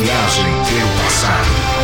viagem pelo passado.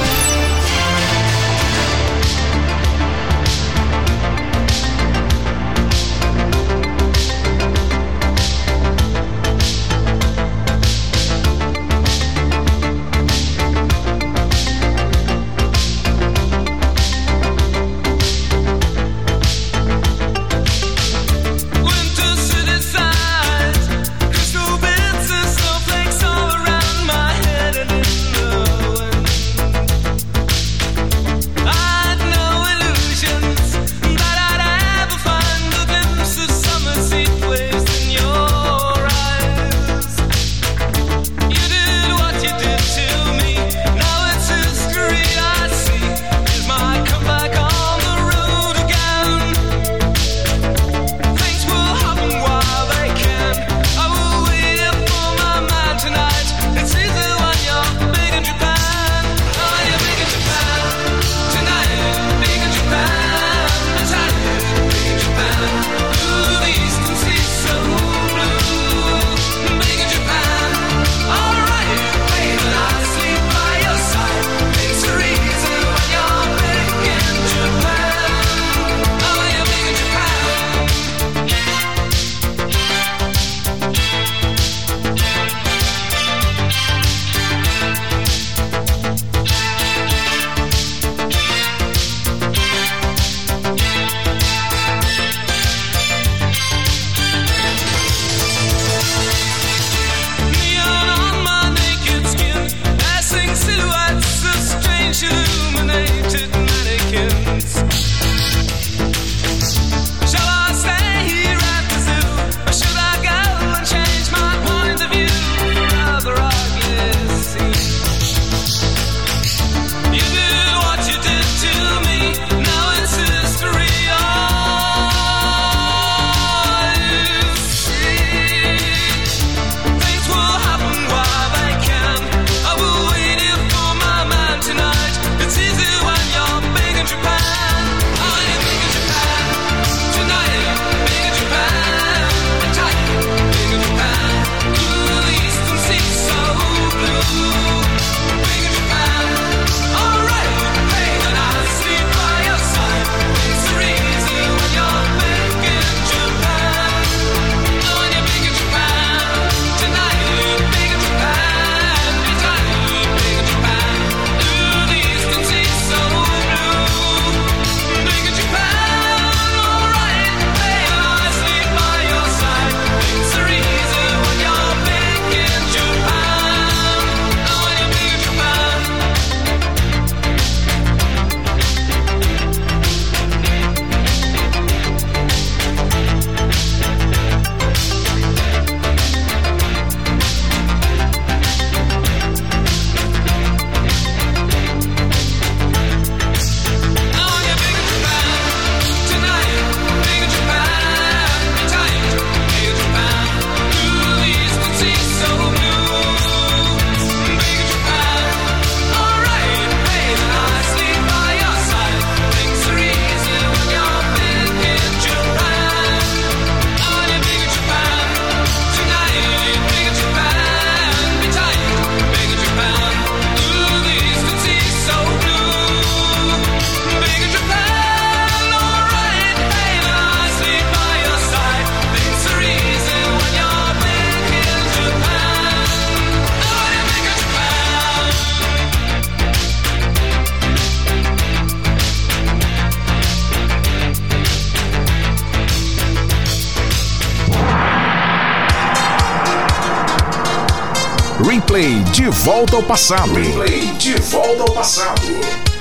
Volta ao passado. Replay de volta ao passado.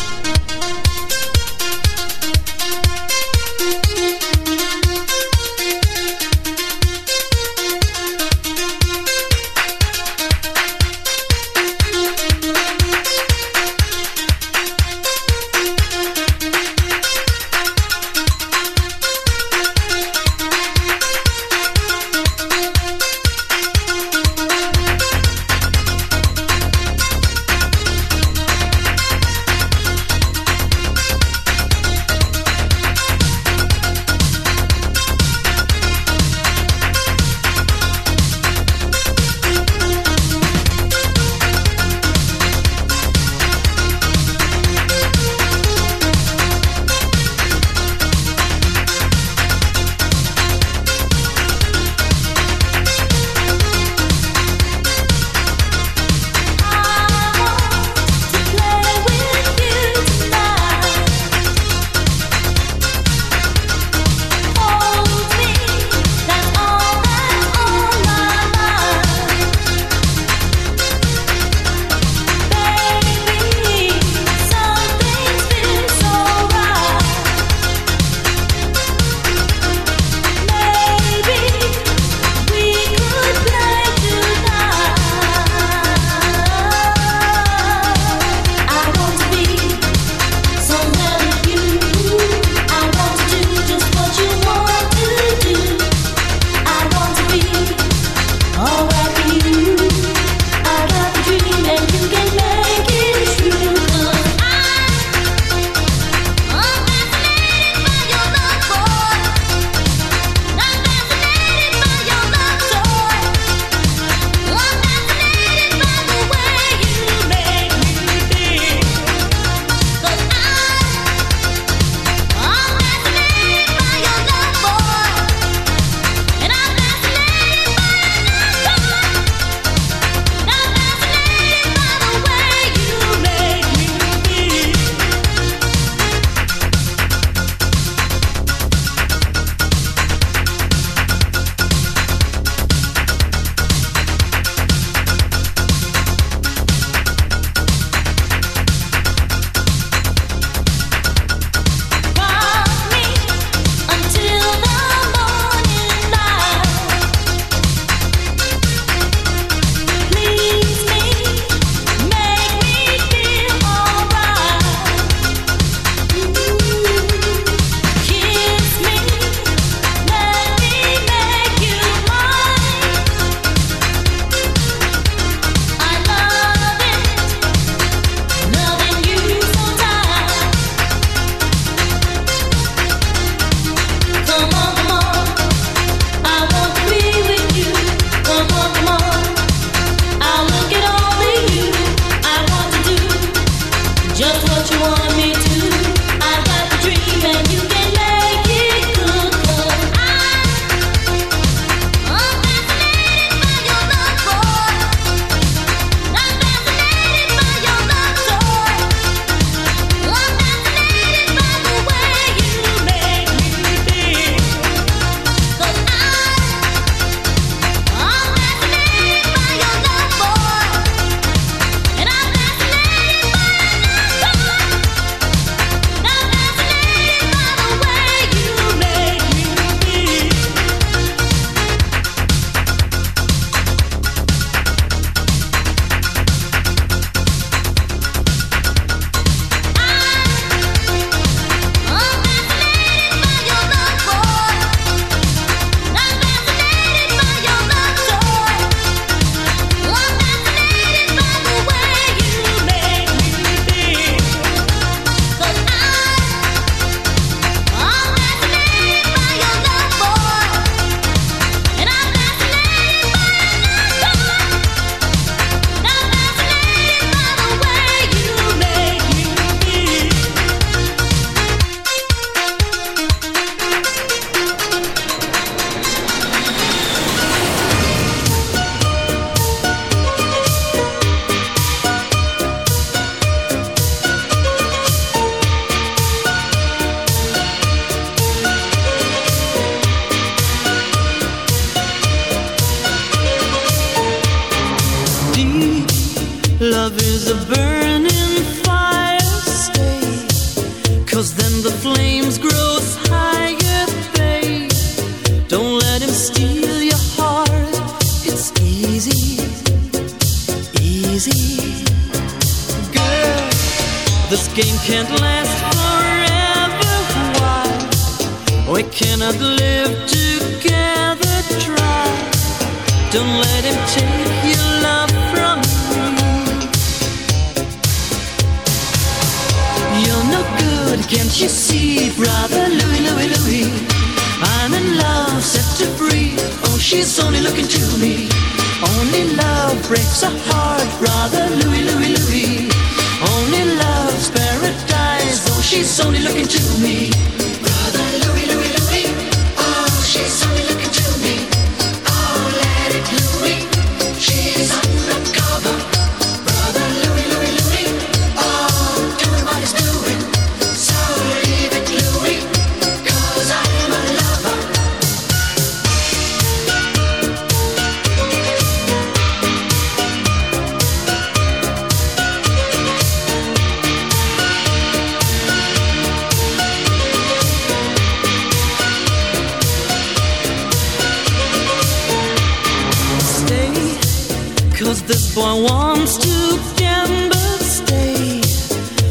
This boy wants to gamble, stay.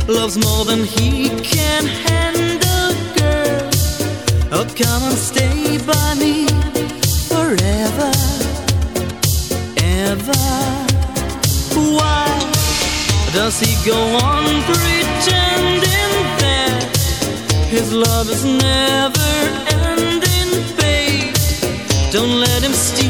Loves more than he can handle, girl. Oh, come and stay by me forever, ever. Why does he go on pretending that his love is never ending, babe? Don't let him steal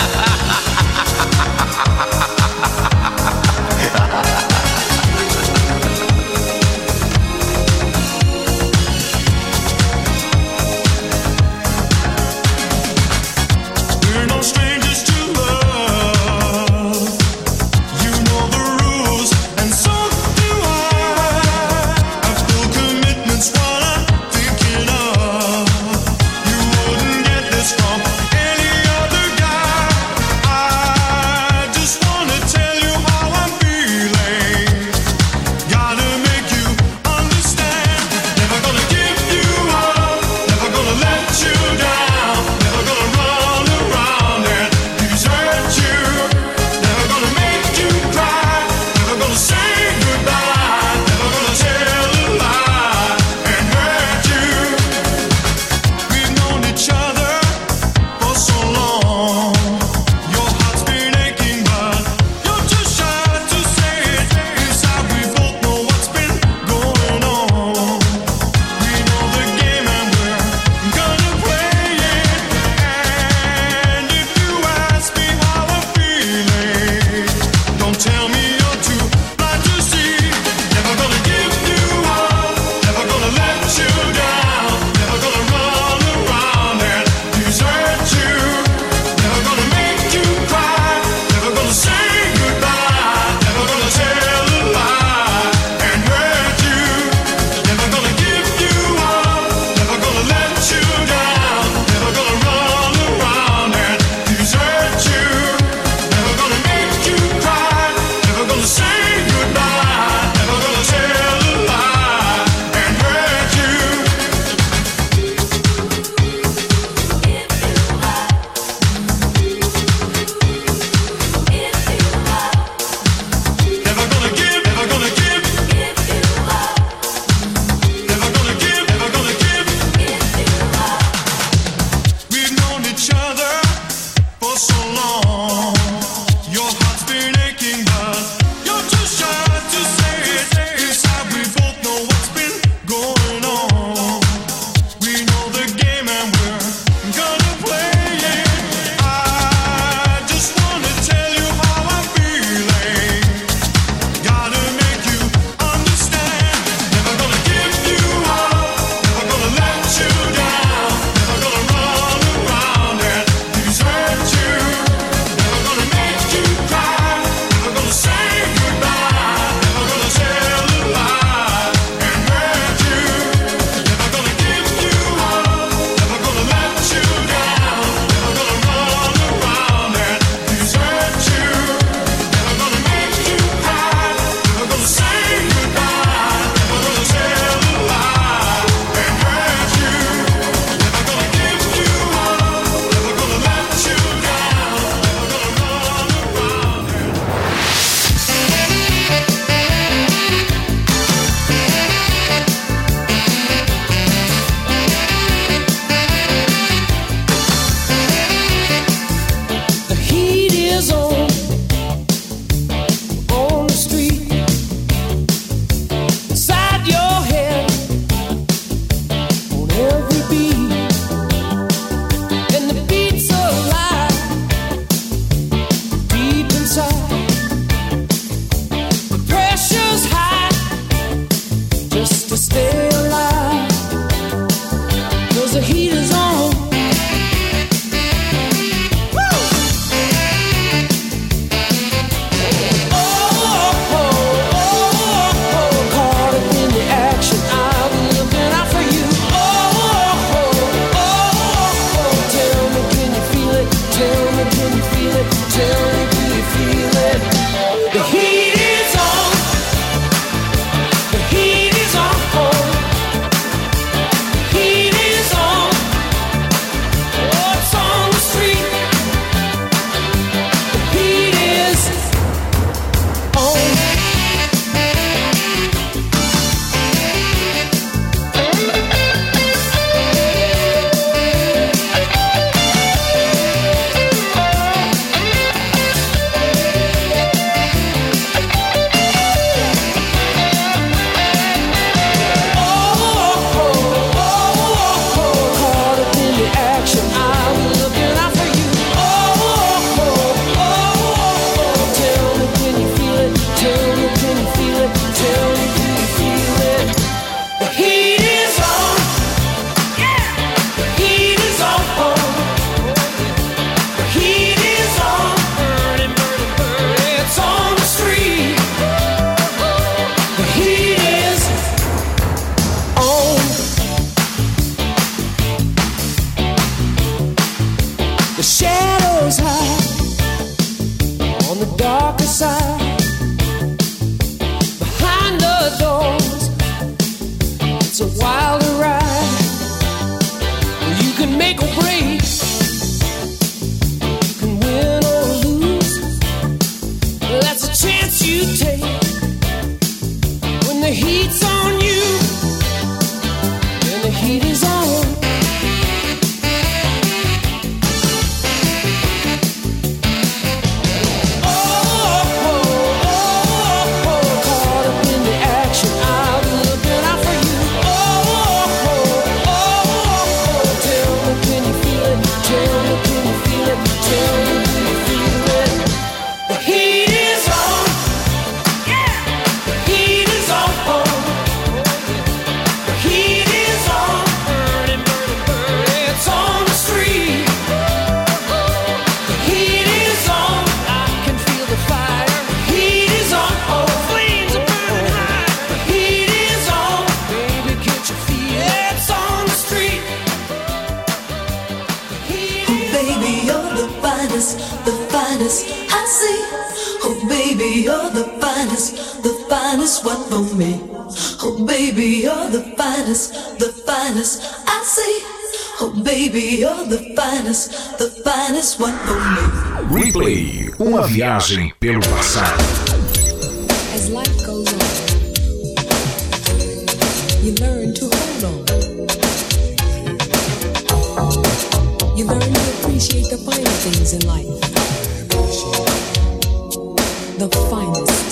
on me. Oh, baby, you're the finest, the finest. I say, oh, baby, you're the finest, the finest one for me. Replay Uma viagem pelo passado. As life goes on, you learn to hold on. You learn to appreciate the finer things in life. The finest.